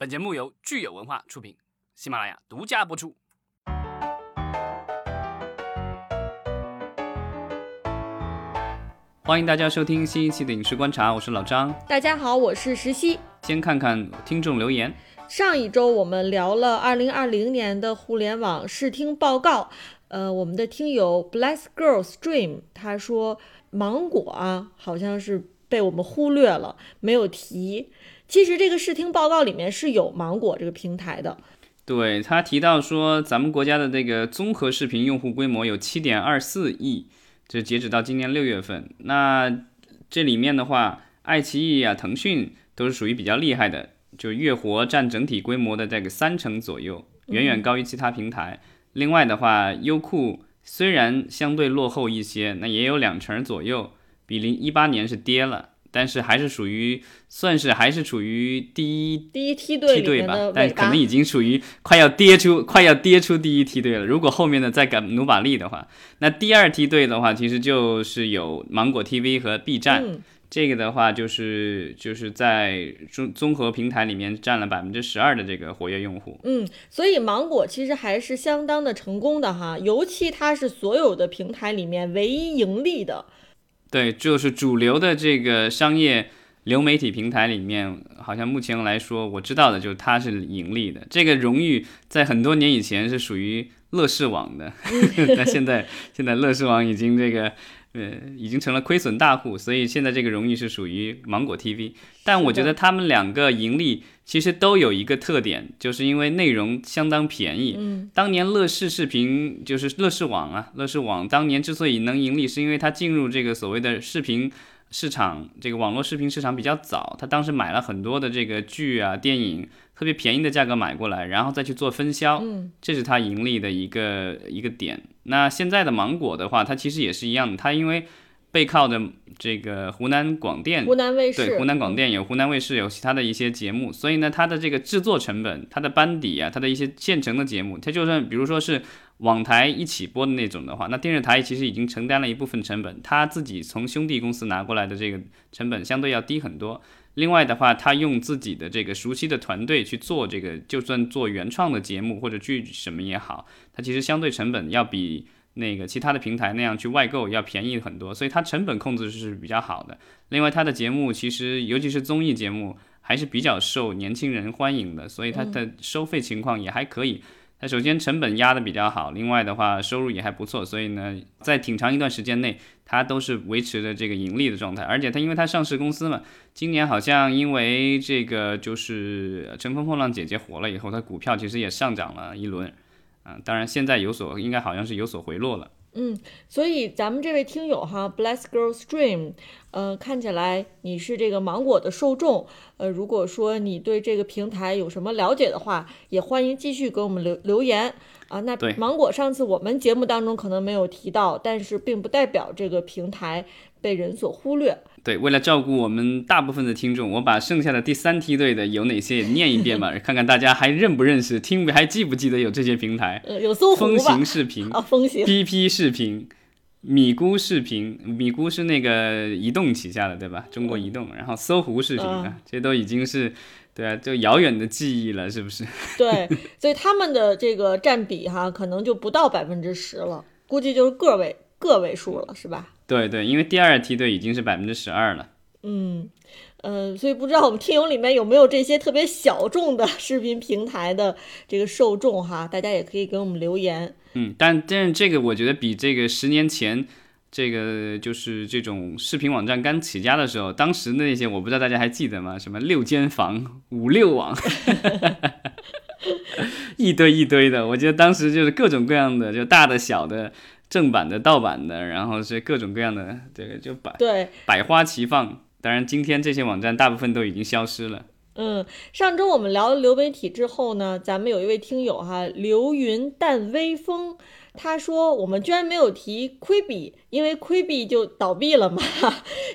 本节目由聚友文化出品，喜马拉雅独家播出。欢迎大家收听新一期的影视观察，我是老张。大家好，我是石溪。先看看听众留言。上一周我们聊了二零二零年的互联网视听报告。呃，我们的听友 Bless Girls Dream 他说，芒果啊，好像是被我们忽略了，没有提。其实这个视听报告里面是有芒果这个平台的。对他提到说，咱们国家的这个综合视频用户规模有七点二四亿。就截止到今年六月份，那这里面的话，爱奇艺啊、腾讯都是属于比较厉害的，就月活占整体规模的这个三成左右，远远高于其他平台。另外的话，优酷虽然相对落后一些，那也有两成左右，比零一八年是跌了。但是还是属于算是还是处于第一第一梯队吧，但可能已经属于快要跌出快要跌出第一梯队了。如果后面的再敢努把力的话，那第二梯队的话，其实就是有芒果 TV 和 B 站。这个的话就是就是在综综合平台里面占了百分之十二的这个活跃用户。嗯，所以芒果其实还是相当的成功的哈，尤其它是所有的平台里面唯一盈利的。对，就是主流的这个商业流媒体平台里面，好像目前来说，我知道的就是它是盈利的。这个荣誉在很多年以前是属于乐视网的，但现在现在乐视网已经这个。呃，已经成了亏损大户，所以现在这个荣誉是属于芒果 TV。但我觉得他们两个盈利其实都有一个特点，就是因为内容相当便宜。嗯，当年乐视视频就是乐视网啊，乐视网当年之所以能盈利，是因为它进入这个所谓的视频市场，这个网络视频市场比较早，它当时买了很多的这个剧啊、电影。特别便宜的价格买过来，然后再去做分销，嗯，这是它盈利的一个一个点。那现在的芒果的话，它其实也是一样的，它因为背靠的这个湖南广电，湖南卫视，对，湖南广电有湖南卫视有其他的一些节目，所以呢，它的这个制作成本、它的班底啊、它的一些现成的节目，它就算比如说是网台一起播的那种的话，那电视台其实已经承担了一部分成本，它自己从兄弟公司拿过来的这个成本相对要低很多。另外的话，他用自己的这个熟悉的团队去做这个，就算做原创的节目或者剧什么也好，它其实相对成本要比那个其他的平台那样去外购要便宜很多，所以它成本控制是比较好的。另外，它的节目其实尤其是综艺节目还是比较受年轻人欢迎的，所以它的收费情况也还可以。它首先成本压的比较好，另外的话收入也还不错，所以呢，在挺长一段时间内，它都是维持着这个盈利的状态。而且它因为它上市公司嘛，今年好像因为这个就是《乘风破浪姐姐》火了以后，它股票其实也上涨了一轮，啊，当然现在有所应该好像是有所回落了。嗯，所以咱们这位听友哈，Bless Girls Dream，呃，看起来你是这个芒果的受众，呃，如果说你对这个平台有什么了解的话，也欢迎继续给我们留留言啊。那芒果上次我们节目当中可能没有提到，但是并不代表这个平台被人所忽略。对，为了照顾我们大部分的听众，我把剩下的第三梯队的有哪些也念一遍吧，看看大家还认不认识，听还记不记得有这些平台？呃，有搜风行视频啊，风行，PP 视频，米咕视频，米咕是那个移动旗下的对吧？中国移动，然后搜狐视频啊，这都已经是对啊，就遥远的记忆了，是不是？对，所以他们的这个占比哈，可能就不到百分之十了，估计就是个位个位数了，是吧？对对，因为第二梯队已经是百分之十二了。嗯，呃，所以不知道我们听友里面有没有这些特别小众的视频平台的这个受众哈，大家也可以给我们留言。嗯，但但是这个我觉得比这个十年前这个就是这种视频网站刚起家的时候，当时那些我不知道大家还记得吗？什么六间房、五六网，一堆一堆的，我觉得当时就是各种各样的，就大的小的。正版的、盗版的，然后是各种各样的，这个就百对百花齐放。当然，今天这些网站大部分都已经消失了。嗯，上周我们聊了流媒体之后呢，咱们有一位听友哈，流云淡微风，他说我们居然没有提亏比，因为亏比就倒闭了嘛。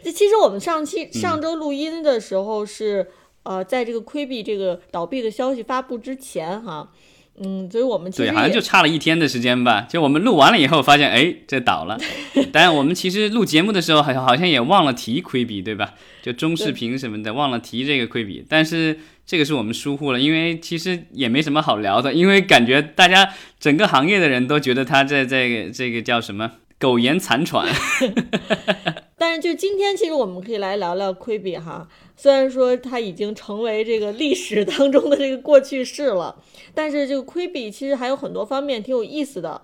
这 其实我们上期上周录音的时候是呃，在这个亏比这个倒闭的消息发布之前哈。嗯，所以我们对好像就差了一天的时间吧。就我们录完了以后，发现哎，这倒了。当然，我们其实录节目的时候，好像好像也忘了提亏比，对吧？就中视频什么的，忘了提这个亏比。但是这个是我们疏忽了，因为其实也没什么好聊的，因为感觉大家整个行业的人都觉得他在这个这个叫什么苟延残喘。但是就今天，其实我们可以来聊聊奎比哈。虽然说它已经成为这个历史当中的这个过去式了，但是这个奎比其实还有很多方面挺有意思的。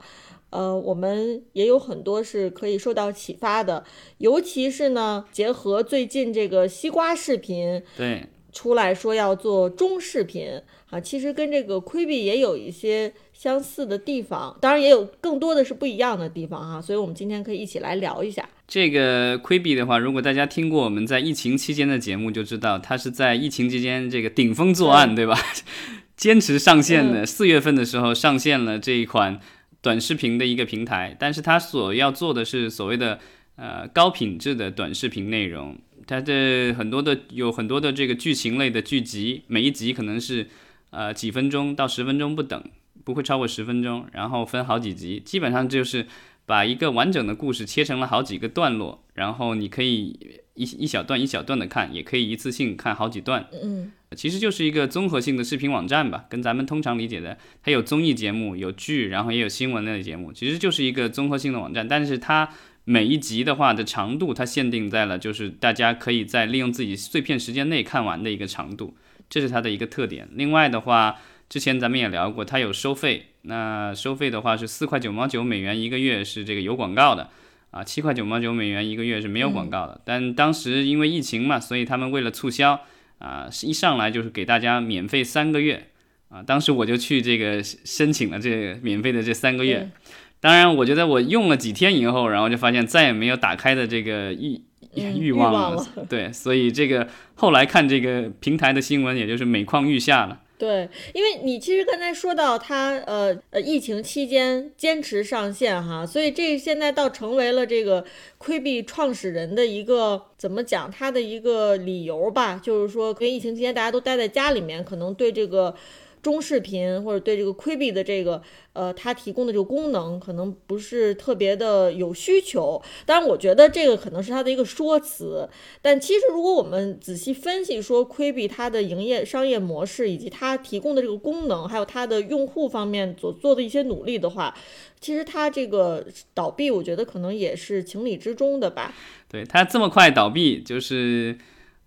呃，我们也有很多是可以受到启发的，尤其是呢，结合最近这个西瓜视频对出来说要做中视频啊，其实跟这个奎比也有一些相似的地方，当然也有更多的是不一样的地方哈。所以我们今天可以一起来聊一下。这个亏比的话，如果大家听过我们在疫情期间的节目，就知道它是在疫情期间这个顶风作案，对吧？坚持上线的，四月份的时候上线了这一款短视频的一个平台，但是它所要做的是所谓的呃高品质的短视频内容，它的很多的有很多的这个剧情类的剧集，每一集可能是呃几分钟到十分钟不等，不会超过十分钟，然后分好几集，基本上就是。把一个完整的故事切成了好几个段落，然后你可以一一小段一小段的看，也可以一次性看好几段。嗯，其实就是一个综合性的视频网站吧，跟咱们通常理解的，它有综艺节目、有剧，然后也有新闻类的节目，其实就是一个综合性的网站。但是它每一集的话的长度，它限定在了就是大家可以在利用自己碎片时间内看完的一个长度，这是它的一个特点。另外的话，之前咱们也聊过，它有收费。那收费的话是四块九毛九美元一个月，是这个有广告的，啊，七块九毛九美元一个月是没有广告的。但当时因为疫情嘛，所以他们为了促销，啊，一上来就是给大家免费三个月，啊，当时我就去这个申请了这个免费的这三个月。当然，我觉得我用了几天以后，然后就发现再也没有打开的这个欲 欲望了。对，所以这个后来看这个平台的新闻，也就是每况愈下了。对，因为你其实刚才说到他，呃呃，疫情期间坚持上线哈，所以这现在倒成为了这个亏币创始人的一个怎么讲他的一个理由吧，就是说，跟疫情期间大家都待在家里面，可能对这个。中视频或者对这个 Quibi 的这个呃，它提供的这个功能可能不是特别的有需求。当然，我觉得这个可能是它的一个说辞。但其实，如果我们仔细分析说 Quibi 它的营业商业模式以及它提供的这个功能，还有它的用户方面所做的一些努力的话，其实它这个倒闭，我觉得可能也是情理之中的吧。对它这么快倒闭，就是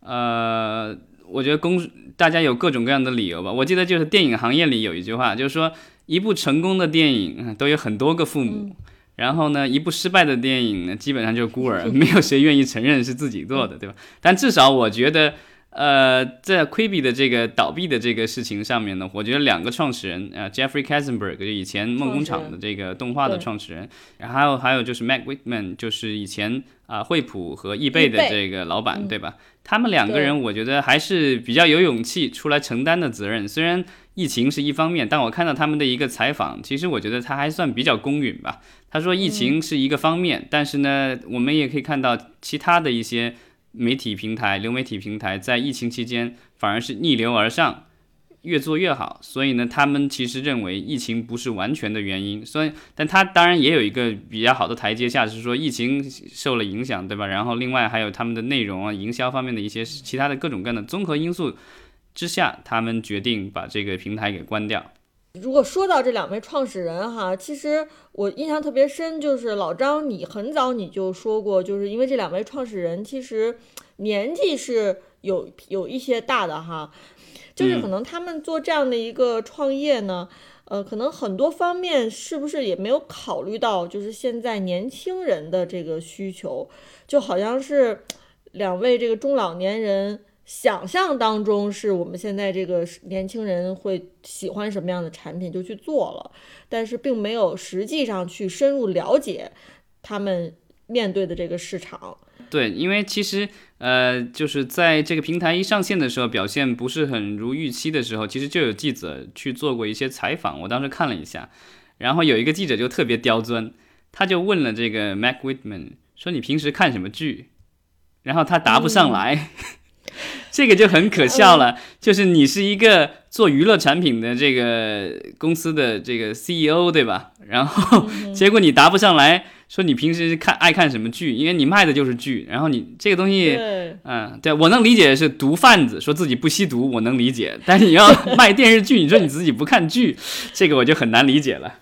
呃。我觉得公大家有各种各样的理由吧。我记得就是电影行业里有一句话，就是说一部成功的电影都有很多个父母，然后呢，一部失败的电影呢，基本上就是孤儿，没有谁愿意承认是自己做的，对吧？但至少我觉得，呃，在 Quibi 的这个倒闭的这个事情上面呢，我觉得两个创始人，呃，Jeffrey Katzenberg 就以前梦工厂的这个动画的创始人，然后还有还有就是 Mac Whitman，就是以前啊惠普和易贝的这个老板，对吧？他们两个人，我觉得还是比较有勇气出来承担的责任。虽然疫情是一方面，但我看到他们的一个采访，其实我觉得他还算比较公允吧。他说疫情是一个方面，但是呢，我们也可以看到其他的一些媒体平台、流媒体平台在疫情期间反而是逆流而上。越做越好，所以呢，他们其实认为疫情不是完全的原因，所以，但他当然也有一个比较好的台阶下，是说疫情受了影响，对吧？然后另外还有他们的内容啊、营销方面的一些其他的各种各样的综合因素之下，他们决定把这个平台给关掉。如果说到这两位创始人哈，其实我印象特别深，就是老张，你很早你就说过，就是因为这两位创始人其实年纪是有有一些大的哈。就是可能他们做这样的一个创业呢，呃，可能很多方面是不是也没有考虑到，就是现在年轻人的这个需求，就好像是两位这个中老年人想象当中是我们现在这个年轻人会喜欢什么样的产品就去做了，但是并没有实际上去深入了解他们面对的这个市场。对，因为其实，呃，就是在这个平台一上线的时候，表现不是很如预期的时候，其实就有记者去做过一些采访。我当时看了一下，然后有一个记者就特别刁钻，他就问了这个 Mac Whitman 说：“你平时看什么剧？”然后他答不上来，这个就很可笑了。就是你是一个做娱乐产品的这个公司的这个 CEO，对吧？然后结果你答不上来。说你平时看爱看什么剧，因为你卖的就是剧，然后你这个东西，嗯，对我能理解是毒贩子说自己不吸毒，我能理解，但是你要 卖电视剧，你说你自己不看剧，这个我就很难理解了。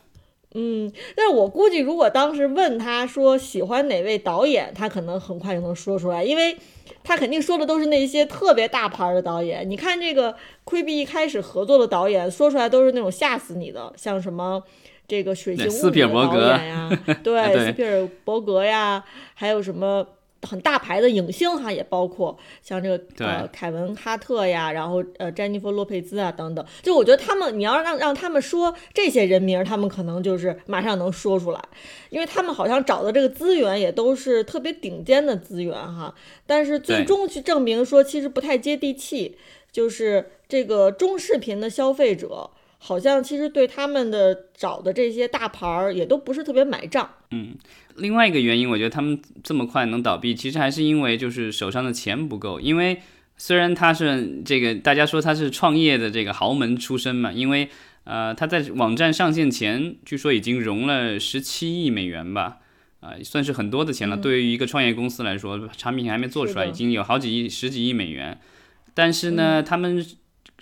嗯，但是我估计如果当时问他说喜欢哪位导演，他可能很快就能说出来，因为他肯定说的都是那些特别大牌的导演。你看这个奎比一开始合作的导演，说出来都是那种吓死你的，像什么。这个水形物语的导演呀，对，斯皮尔伯格呀，还有什么很大牌的影星哈，也包括像这个呃凯文哈特呀，然后呃詹妮弗洛佩兹啊等等。就我觉得他们，你要让让他们说这些人名，他们可能就是马上能说出来，因为他们好像找的这个资源也都是特别顶尖的资源哈。但是最终去证明说，其实不太接地气，就是这个中视频的消费者。好像其实对他们的找的这些大牌儿也都不是特别买账。嗯，另外一个原因，我觉得他们这么快能倒闭，其实还是因为就是手上的钱不够。因为虽然他是这个大家说他是创业的这个豪门出身嘛，因为呃他在网站上线前，据说已经融了十七亿美元吧，啊算是很多的钱了。对于一个创业公司来说，产品还没做出来，已经有好几亿、十几亿美元。但是呢，他们。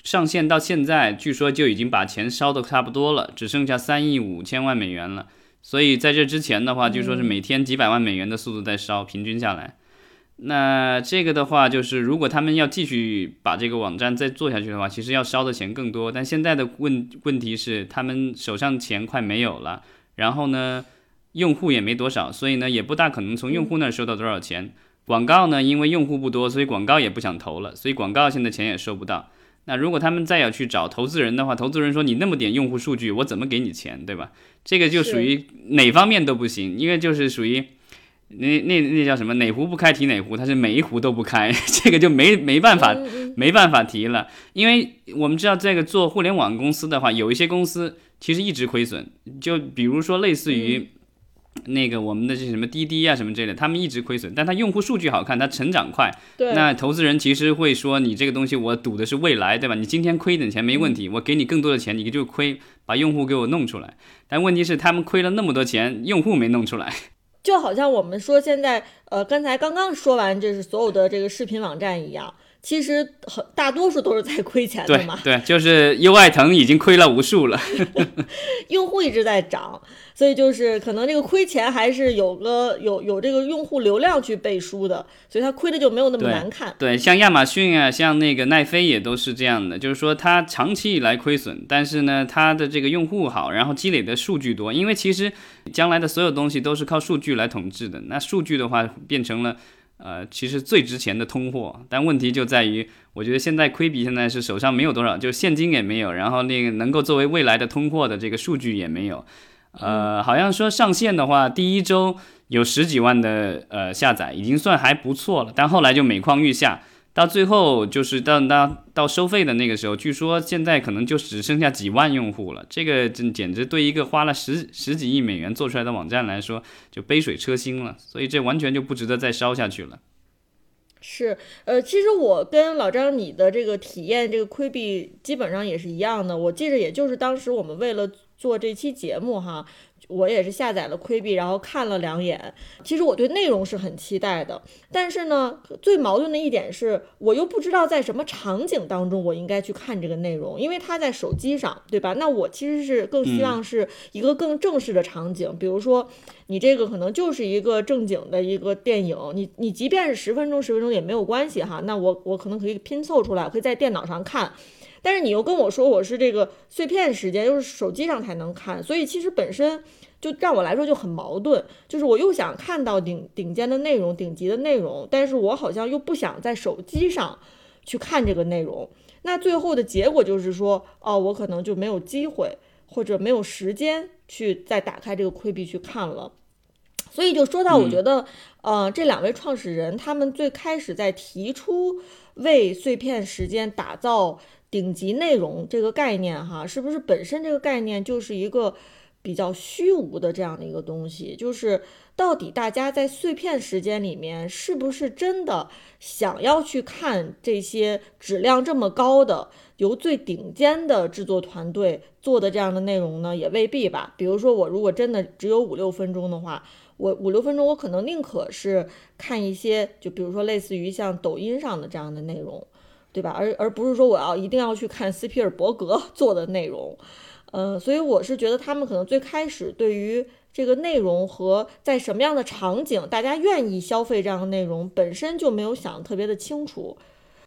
上线到现在，据说就已经把钱烧的差不多了，只剩下三亿五千万美元了。所以在这之前的话，据说是每天几百万美元的速度在烧，平均下来。那这个的话，就是如果他们要继续把这个网站再做下去的话，其实要烧的钱更多。但现在的问问题是，他们手上钱快没有了，然后呢，用户也没多少，所以呢，也不大可能从用户那儿收到多少钱。广告呢，因为用户不多，所以广告也不想投了，所以广告现在钱也收不到。那如果他们再要去找投资人的话，投资人说你那么点用户数据，我怎么给你钱，对吧？这个就属于哪方面都不行，因为就是属于那那那叫什么哪壶不开提哪壶，他是每一壶都不开，这个就没没办法没办法提了。因为我们知道这个做互联网公司的话，有一些公司其实一直亏损，就比如说类似于。那个我们的这什么滴滴啊什么之类的，他们一直亏损，但他用户数据好看，他成长快。对。那投资人其实会说，你这个东西我赌的是未来，对吧？你今天亏一点钱没问题，我给你更多的钱，你就亏，把用户给我弄出来。但问题是，他们亏了那么多钱，用户没弄出来。就好像我们说现在，呃，刚才刚刚说完，就是所有的这个视频网站一样。其实很大多数都是在亏钱的嘛，对，就是优爱腾已经亏了无数了，用户一直在涨，所以就是可能这个亏钱还是有个有有这个用户流量去背书的，所以它亏的就没有那么难看。对，像亚马逊啊，像那个奈飞也都是这样的，就是说它长期以来亏损，但是呢，它的这个用户好，然后积累的数据多，因为其实将来的所有东西都是靠数据来统治的，那数据的话变成了。呃，其实最值钱的通货，但问题就在于，我觉得现在亏比现在是手上没有多少，就现金也没有，然后那个能够作为未来的通货的这个数据也没有。呃，好像说上线的话，第一周有十几万的呃下载，已经算还不错了，但后来就每况愈下。到最后就是到到到收费的那个时候，据说现在可能就只剩下几万用户了。这个真简直对一个花了十十几亿美元做出来的网站来说，就杯水车薪了。所以这完全就不值得再烧下去了。是，呃，其实我跟老张你的这个体验，这个亏币基本上也是一样的。我记着，也就是当时我们为了做这期节目哈。我也是下载了窥币，然后看了两眼。其实我对内容是很期待的，但是呢，最矛盾的一点是，我又不知道在什么场景当中我应该去看这个内容，因为它在手机上，对吧？那我其实是更希望是一个更正式的场景，比如说你这个可能就是一个正经的一个电影，你你即便是十分钟十分钟也没有关系哈。那我我可能可以拼凑出来，可以在电脑上看。但是你又跟我说我是这个碎片时间，又是手机上才能看，所以其实本身就让我来说就很矛盾，就是我又想看到顶顶尖的内容、顶级的内容，但是我好像又不想在手机上去看这个内容。那最后的结果就是说，哦，我可能就没有机会或者没有时间去再打开这个窥壁去看了。所以就说到，我觉得，呃，这两位创始人他们最开始在提出为碎片时间打造。顶级内容这个概念，哈，是不是本身这个概念就是一个比较虚无的这样的一个东西？就是到底大家在碎片时间里面，是不是真的想要去看这些质量这么高的、由最顶尖的制作团队做的这样的内容呢？也未必吧。比如说，我如果真的只有五六分钟的话。我五六分钟，我可能宁可是看一些，就比如说类似于像抖音上的这样的内容，对吧？而而不是说我要一定要去看斯皮尔伯格 做的内容，呃，所以我是觉得他们可能最开始对于这个内容和在什么样的场景大家愿意消费这样的内容本身就没有想特别的清楚。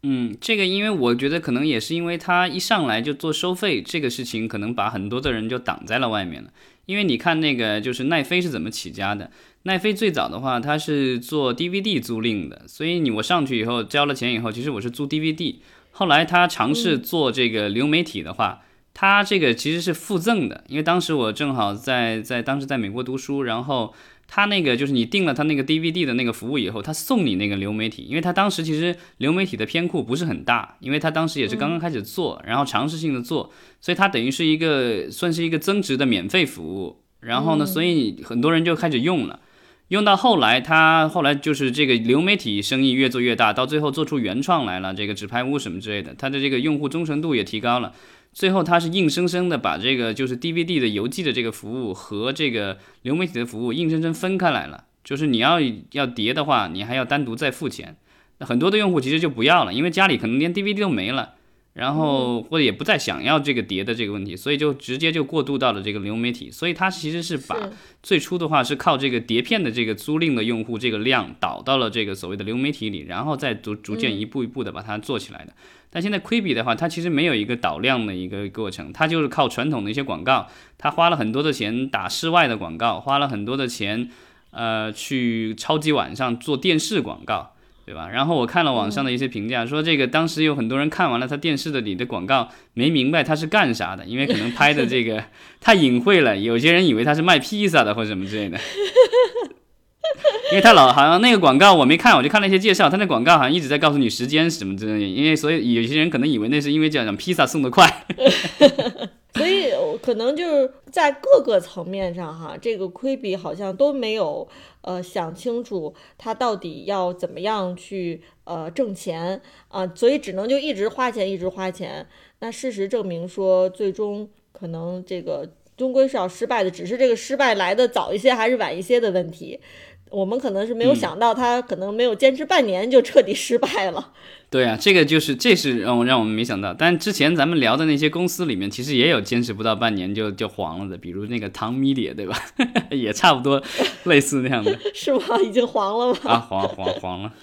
嗯，这个因为我觉得可能也是因为他一上来就做收费这个事情，可能把很多的人就挡在了外面了。因为你看那个就是奈飞是怎么起家的？奈飞最早的话，它是做 DVD 租赁的，所以你我上去以后交了钱以后，其实我是租 DVD。后来他尝试做这个流媒体的话，他这个其实是附赠的，因为当时我正好在在当时在美国读书，然后。他那个就是你订了他那个 DVD 的那个服务以后，他送你那个流媒体，因为他当时其实流媒体的片库不是很大，因为他当时也是刚刚开始做，然后尝试性的做，所以他等于是一个算是一个增值的免费服务。然后呢，所以很多人就开始用了，用到后来，他后来就是这个流媒体生意越做越大，到最后做出原创来了，这个纸牌屋什么之类的，他的这个用户忠诚度也提高了。最后，他是硬生生的把这个就是 DVD 的邮寄的这个服务和这个流媒体的服务硬生生分开来了。就是你要要碟的话，你还要单独再付钱。那很多的用户其实就不要了，因为家里可能连 DVD 都没了。然后或者也不再想要这个碟的这个问题，所以就直接就过渡到了这个流媒体。所以它其实是把最初的话是靠这个碟片的这个租赁的用户这个量导到了这个所谓的流媒体里，然后再逐逐渐一步一步的把它做起来的。但现在 Quibi 的话，它其实没有一个导量的一个过程，它就是靠传统的一些广告，它花了很多的钱打室外的广告，花了很多的钱，呃，去超级晚上做电视广告。对吧？然后我看了网上的一些评价，说这个当时有很多人看完了他电视的里的广告，没明白他是干啥的，因为可能拍的这个太隐晦了，有些人以为他是卖披萨的或者什么之类的。因为他老好像那个广告我没看，我就看了一些介绍，他那广告好像一直在告诉你时间什么之类的，因为所以有些人可能以为那是因为讲讲披萨送的快。所以可能就是在各个层面上哈，这个亏比好像都没有呃想清楚他到底要怎么样去呃挣钱啊，所以只能就一直花钱一直花钱。那事实证明说，最终可能这个终归是要失败的，只是这个失败来的早一些还是晚一些的问题。我们可能是没有想到，他可能没有坚持半年就彻底失败了。对啊，这个就是这是让我让我们没想到。但之前咱们聊的那些公司里面，其实也有坚持不到半年就就黄了的，比如那个唐米蝶，对吧？也差不多类似那样的。是吗？已经黄了吗？啊，黄黄黄了。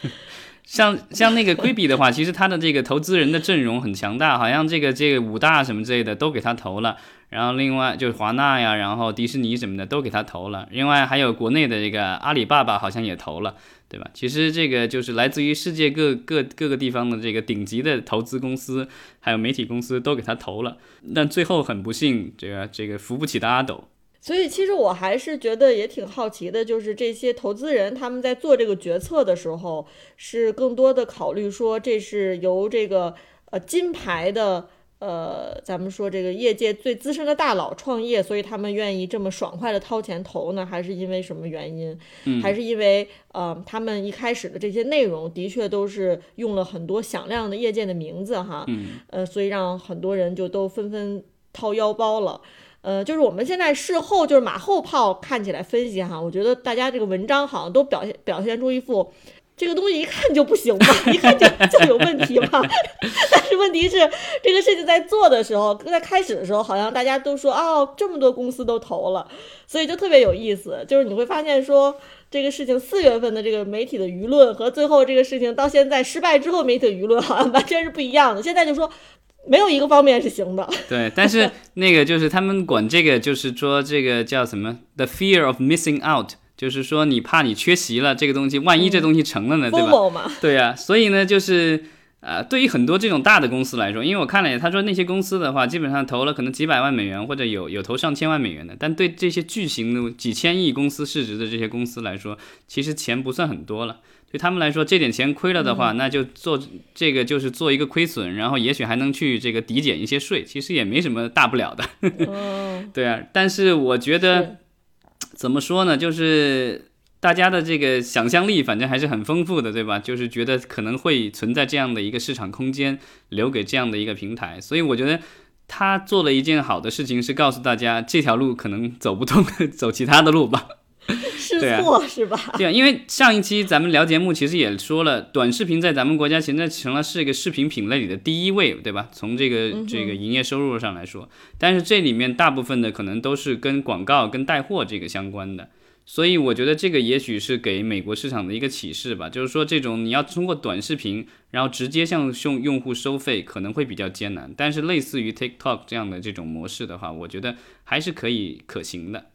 像像那个规比的话，其实他的这个投资人的阵容很强大，好像这个这个五大什么之类的都给他投了。然后另外就是华纳呀，然后迪士尼什么的都给他投了，另外还有国内的这个阿里巴巴好像也投了，对吧？其实这个就是来自于世界各各各个地方的这个顶级的投资公司，还有媒体公司都给他投了，但最后很不幸，这个这个扶不起的阿斗。所以其实我还是觉得也挺好奇的，就是这些投资人他们在做这个决策的时候，是更多的考虑说这是由这个呃金牌的。呃，咱们说这个业界最资深的大佬创业，所以他们愿意这么爽快的掏钱投呢？还是因为什么原因？还是因为呃，他们一开始的这些内容的确都是用了很多响亮的业界的名字哈，呃，所以让很多人就都纷纷掏腰包了。呃，就是我们现在事后就是马后炮看起来分析哈，我觉得大家这个文章好像都表现表现出一副。这个东西一看就不行嘛，一看就就有问题嘛。但是问题是，这个事情在做的时候，在开始的时候，好像大家都说哦，这么多公司都投了，所以就特别有意思。就是你会发现说，这个事情四月份的这个媒体的舆论和最后这个事情到现在失败之后媒体的舆论好像完全是不一样的。现在就说没有一个方面是行的。对，但是那个就是他们管这个就是说这个叫什么？The fear of missing out。就是说，你怕你缺席了这个东西，万一这东西成了呢，对吧？对呀，所以呢，就是呃，对于很多这种大的公司来说，因为我看了，他说那些公司的话，基本上投了可能几百万美元，或者有有投上千万美元的，但对这些巨型的几千亿公司市值的这些公司来说，其实钱不算很多了。对他们来说，这点钱亏了的话，那就做这个就是做一个亏损，然后也许还能去这个抵减一些税，其实也没什么大不了的。对啊，但是我觉得。怎么说呢？就是大家的这个想象力，反正还是很丰富的，对吧？就是觉得可能会存在这样的一个市场空间，留给这样的一个平台。所以我觉得他做了一件好的事情，是告诉大家这条路可能走不通，走其他的路吧。试错是吧？对啊，因为上一期咱们聊节目，其实也说了，短视频在咱们国家现在成了是一个视频品类里的第一位，对吧？从这个这个营业收入上来说，但是这里面大部分的可能都是跟广告、跟带货这个相关的，所以我觉得这个也许是给美国市场的一个启示吧，就是说这种你要通过短视频，然后直接向用用户收费，可能会比较艰难，但是类似于 TikTok 这样的这种模式的话，我觉得还是可以可行的。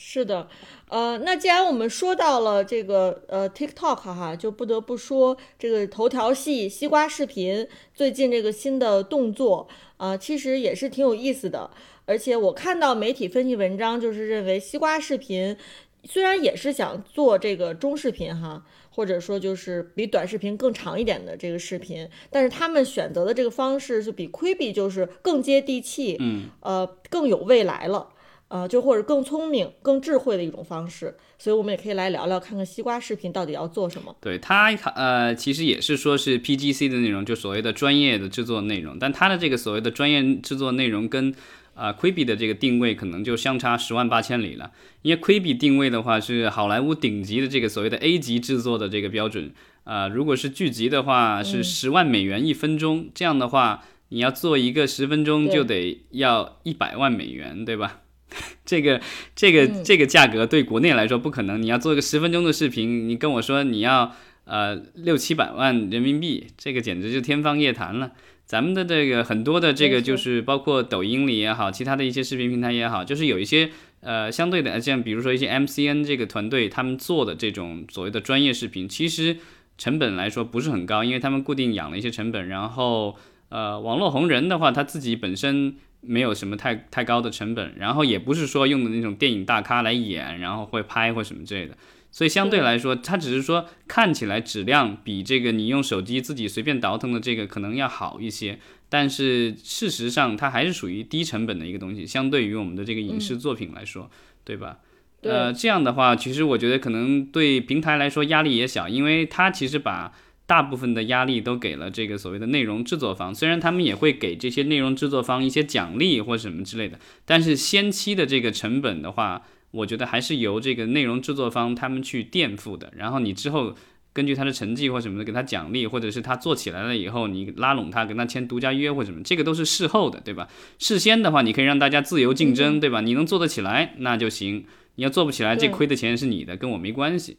是的，呃，那既然我们说到了这个呃 TikTok 哈，就不得不说这个头条系西瓜视频最近这个新的动作啊、其实也是挺有意思的。而且我看到媒体分析文章，就是认为西瓜视频虽然也是想做这个中视频哈，或者说就是比短视频更长一点的这个视频，但是他们选择的这个方式是比 Quibi 就是更接地气，嗯，呃，更有未来了。呃，就或者更聪明、更智慧的一种方式，所以我们也可以来聊聊，看看西瓜视频到底要做什么。对它，呃，其实也是说是 PGC 的内容，就所谓的专业的制作内容，但它的这个所谓的专业制作内容跟啊、Quibi 的这个定位可能就相差十万八千里了。因为 Quibi 定位的话是好莱坞顶级的这个所谓的 A 级制作的这个标准，啊、如果是剧集的话是十万美元一分钟，这样的话你要做一个十分钟就得要一百万美元，对吧？这个这个这个价格对国内来说不可能。你要做一个十分钟的视频，你跟我说你要呃六七百万人民币，这个简直就天方夜谭了。咱们的这个很多的这个就是包括抖音里也好，其他的一些视频平台也好，就是有一些呃相对的，像比如说一些 MCN 这个团队他们做的这种所谓的专业视频，其实成本来说不是很高，因为他们固定养了一些成本，然后呃网络红人的话，他自己本身。没有什么太太高的成本，然后也不是说用的那种电影大咖来演，然后会拍或什么之类的，所以相对来说，它只是说看起来质量比这个你用手机自己随便倒腾的这个可能要好一些，但是事实上它还是属于低成本的一个东西，相对于我们的这个影视作品来说，对吧？呃，这样的话，其实我觉得可能对平台来说压力也小，因为它其实把大部分的压力都给了这个所谓的内容制作方，虽然他们也会给这些内容制作方一些奖励或什么之类的，但是先期的这个成本的话，我觉得还是由这个内容制作方他们去垫付的，然后你之后。根据他的成绩或什么的给他奖励，或者是他做起来了以后，你拉拢他，跟他签独家约或什么，这个都是事后的，对吧？事先的话，你可以让大家自由竞争，对吧？你能做得起来那就行，你要做不起来，这亏的钱是你的，跟我没关系。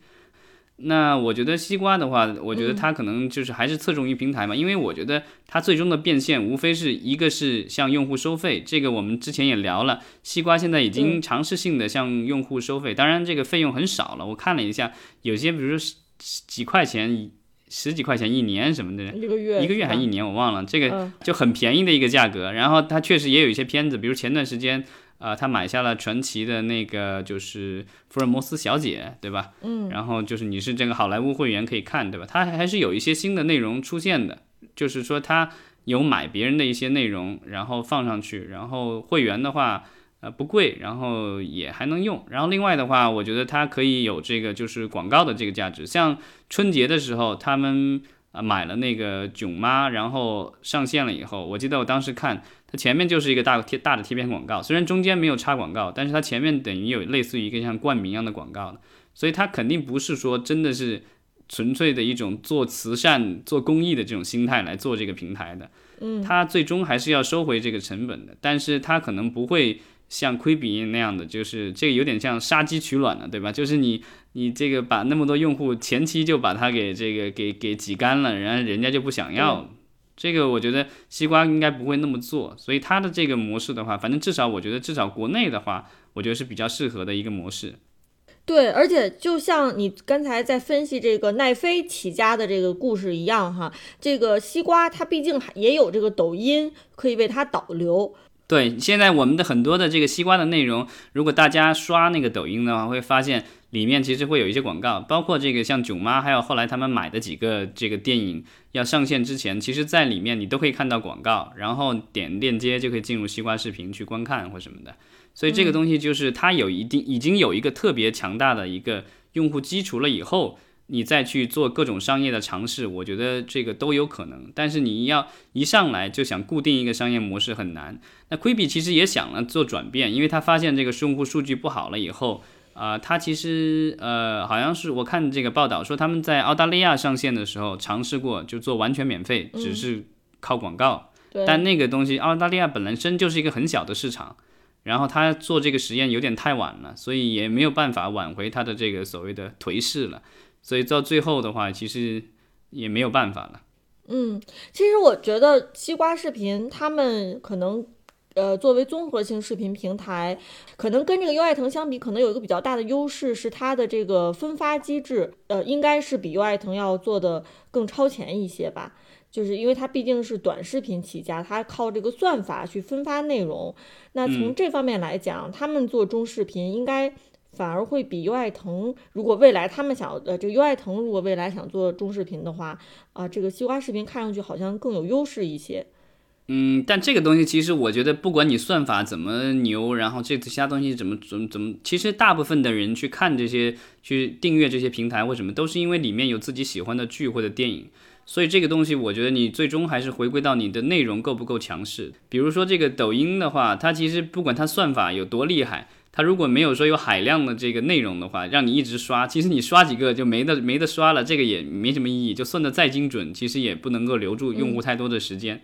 那我觉得西瓜的话，我觉得它可能就是还是侧重于平台嘛，因为我觉得它最终的变现无非是一个是向用户收费，这个我们之前也聊了，西瓜现在已经尝试性的向用户收费，当然这个费用很少了，我看了一下，有些比如说几几块钱、十几块钱一年什么的，一个月一个月还一年？我忘了，这个嗯就很便宜的一个价格。然后它确实也有一些片子，比如前段时间，呃，他买下了传奇的那个就是福尔摩斯小姐，对吧？嗯。然后就是你是这个好莱坞会员可以看，对吧？他还是有一些新的内容出现的，就是说他有买别人的一些内容，然后放上去，然后会员的话。呃，不贵，然后也还能用。然后另外的话，我觉得它可以有这个就是广告的这个价值。像春节的时候，他们啊买了那个囧妈，然后上线了以后，我记得我当时看它前面就是一个大贴大的贴片广告，虽然中间没有插广告，但是它前面等于有类似于一个像冠名一样的广告的，所以它肯定不是说真的是纯粹的一种做慈善、做公益的这种心态来做这个平台的。嗯，它最终还是要收回这个成本的，但是它可能不会。像亏比那样的，就是这个有点像杀鸡取卵了，对吧？就是你你这个把那么多用户前期就把它给这个给给挤干了，然后人家就不想要。这个我觉得西瓜应该不会那么做，所以它的这个模式的话，反正至少我觉得至少国内的话，我觉得是比较适合的一个模式。对，而且就像你刚才在分析这个奈飞起家的这个故事一样哈，这个西瓜它毕竟还也有这个抖音可以为它导流，对，现在我们的很多的这个西瓜的内容，如果大家刷那个抖音的话，会发现里面其实会有一些广告，包括这个像囧妈，还有后来他们买的几个这个电影要上线之前，其实在里面你都可以看到广告，然后点链接就可以进入西瓜视频去观看或什么的。所以这个东西就是它有一定已经有一个特别强大的一个用户基础了以后。你再去做各种商业的尝试，我觉得这个都有可能。但是你要一上来就想固定一个商业模式很难。那 Quibi 其实也想了做转变，因为他发现这个用户数据不好了以后，啊、它其实呃好像是我看这个报道说他们在澳大利亚上线的时候尝试过，就做完全免费，只是靠广告。对，但那个东西澳大利亚本身就是一个很小的市场，然后他做这个实验有点太晚了，所以也没有办法挽回他的这个所谓的颓势了。所以到最后的话，其实也没有办法了。嗯，其实我觉得西瓜视频他们可能。呃，作为综合性视频平台，可能跟这个优爱腾相比，可能有一个比较大的优势是它的这个分发机制，呃，应该是比优爱腾要做的更超前一些吧。就是因为它毕竟是短视频起家，它靠这个算法去分发内容。那从这方面来讲，他们做中视频应该反而会比优爱腾，如果未来他们想呃，这个优爱腾如果未来想做中视频的话，啊、这个西瓜视频看上去好像更有优势一些。嗯，但这个东西其实我觉得，不管你算法怎么牛，然后这其他东西怎么怎么怎么，其实大部分的人去看这些、去订阅这些平台或什么，都是因为里面有自己喜欢的剧或者电影。所以这个东西，我觉得你最终还是回归到你的内容够不够强势。比如说这个抖音的话，它其实不管它算法有多厉害，它如果没有说有海量的这个内容的话，让你一直刷，其实你刷几个就没得没得刷了，这个也没什么意义。就算的再精准，其实也不能够留住用户太多的时间。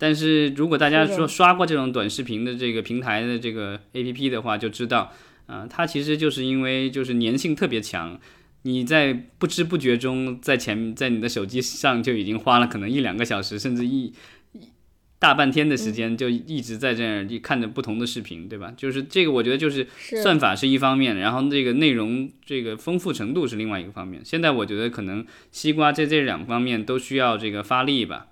但是如果大家说刷过这种短视频的这个平台的这个 A P P 的话，就知道，啊、它其实就是因为就是粘性特别强，你在不知不觉中，在前在你的手机上就已经花了可能一两个小时，甚至一一大半天的时间，就一直在这儿一看着不同的视频，对吧？就是这个，我觉得就是是算法是一方面，然后这个内容这个丰富程度是另外一个方面。现在我觉得可能西瓜在这两方面都需要这个发力吧。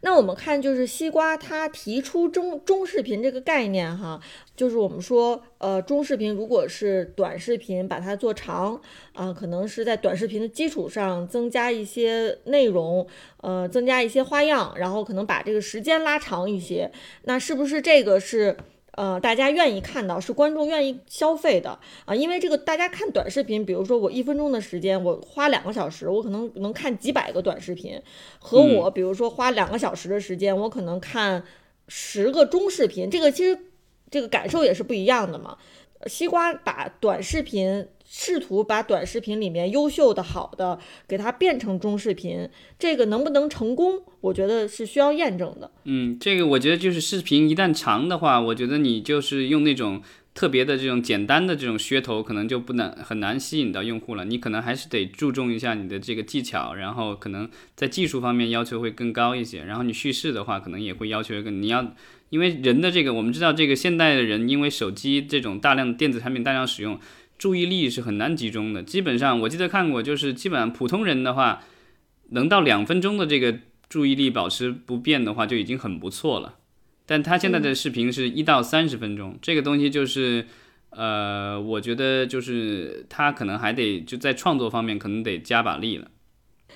那我们看，就是西瓜它提出中中视频这个概念哈，就是我们说，呃，中视频如果是短视频，把它做长，啊、可能是在短视频的基础上增加一些内容，呃，增加一些花样，然后可能把这个时间拉长一些。那是不是这个是？呃，大家愿意看到，是观众愿意消费的啊，因为这个大家看短视频，比如说我一分钟的时间，我花两个小时，我可能能看几百个短视频，和我比如说花两个小时的时间，我可能看十个中视频，这个其实这个感受也是不一样的嘛。西瓜把短视频试图把短视频里面优秀的好的给它变成中视频，这个能不能成功，我觉得是需要验证的。嗯，这个我觉得就是视频一旦长的话，我觉得你就是用那种特别的这种简单的这种噱头，可能就不难很难吸引到用户了。你可能还是得注重一下你的这个技巧，然后可能在技术方面要求会更高一些。然后你叙事的话，可能也会要求更你要，因为人的这个我们知道，这个现代的人因为手机这种大量电子产品大量使用，注意力是很难集中的。基本上我记得看过，就是基本上普通人的话，能到两分钟的这个注意力保持不变的话，就已经很不错了。但他现在的视频是一到三十分钟，这个东西就是，呃，我觉得就是他可能还得就在创作方面可能得加把力了。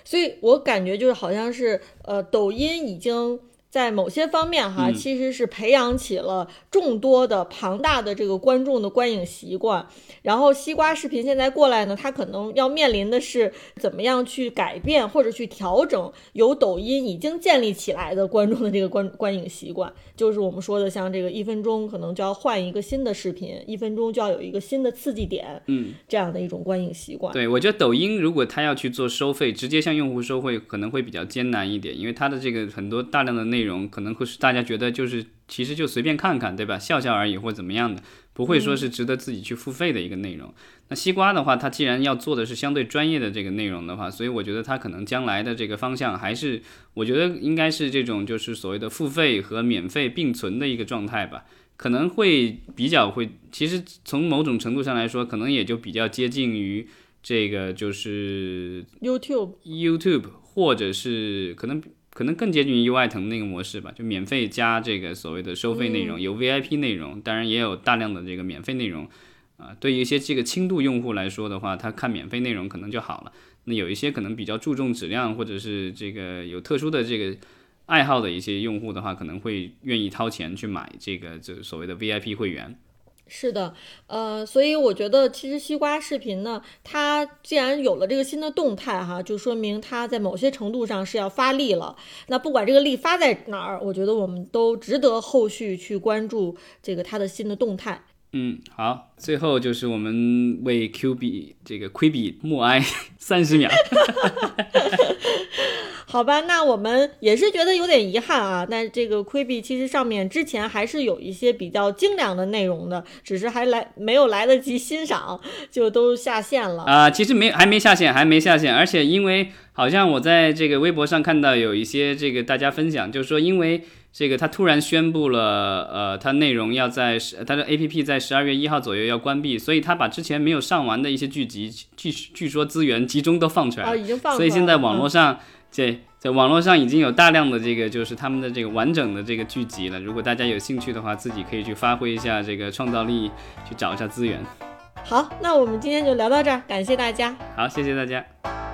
所以我感觉就是好像是呃，抖音已经在某些方面哈，嗯其实是培养起了众多的庞大的这个观众的观影习惯。然后西瓜视频现在过来呢，它可能要面临的是怎么样去改变或者去调整由抖音已经建立起来的观众的这个观观影习惯，就是我们说的像这个一分钟可能就要换一个新的视频，一分钟就要有一个新的刺激点，嗯，这样的一种观影习惯。对，我觉得抖音如果它要去做收费，直接向用户收费，可能会比较艰难一点，因为它的这个很多大量的内容，可能会是大家觉得就是其实就随便看看，对吧？笑笑而已或怎么样的，不会说是值得自己去付费的一个内容。那西瓜的话，它既然要做的是相对专业的这个内容的话，所以我觉得它可能将来的这个方向还是，我觉得应该是这种就是所谓的付费和免费并存的一个状态吧。可能会比较会，其实从某种程度上来说，可能也就比较接近于这个就是 YouTube YouTube，或者是可能可能更接近于优爱腾那个模式吧，就免费加这个所谓的收费内容，有 VIP 内容，当然也有大量的这个免费内容。啊，对于一些这个轻度用户来说的话，他看免费内容可能就好了。那有一些可能比较注重质量，或者是这个有特殊的这个爱好的一些用户的话，可能会愿意掏钱去买这个这所谓的 VIP 会员。是的，呃，所以我觉得其实西瓜视频呢，它既然有了这个新的动态哈，就说明它在某些程度上是要发力了。那不管这个力发在哪儿，我觉得我们都值得后续去关注这个它的新的动态。嗯，好，最后就是我们为 Q 币这个亏比默哀三十秒。好吧，那我们也是觉得有点遗憾啊。那这个亏币其实上面之前还是有一些比较精良的内容的，只是还来没有来得及欣赏，就都下线了啊。其实没还没下线，还没下线，而且因为好像我在这个微博上看到有一些这个大家分享，就是说因为这个他突然宣布了，呃，他内容要在十他的 A P P 在十二月一号左右要关闭，所以他把之前没有上完的一些剧集，据据说资源集中都放出来了，已经放，所以现在网络上。这在网络上已经有大量的这个，就是他们的这个完整的这个剧集了。如果大家有兴趣的话，自己可以去发挥一下这个创造力，去找一下资源。好，那我们今天就聊到这儿，感谢大家。好，谢谢大家。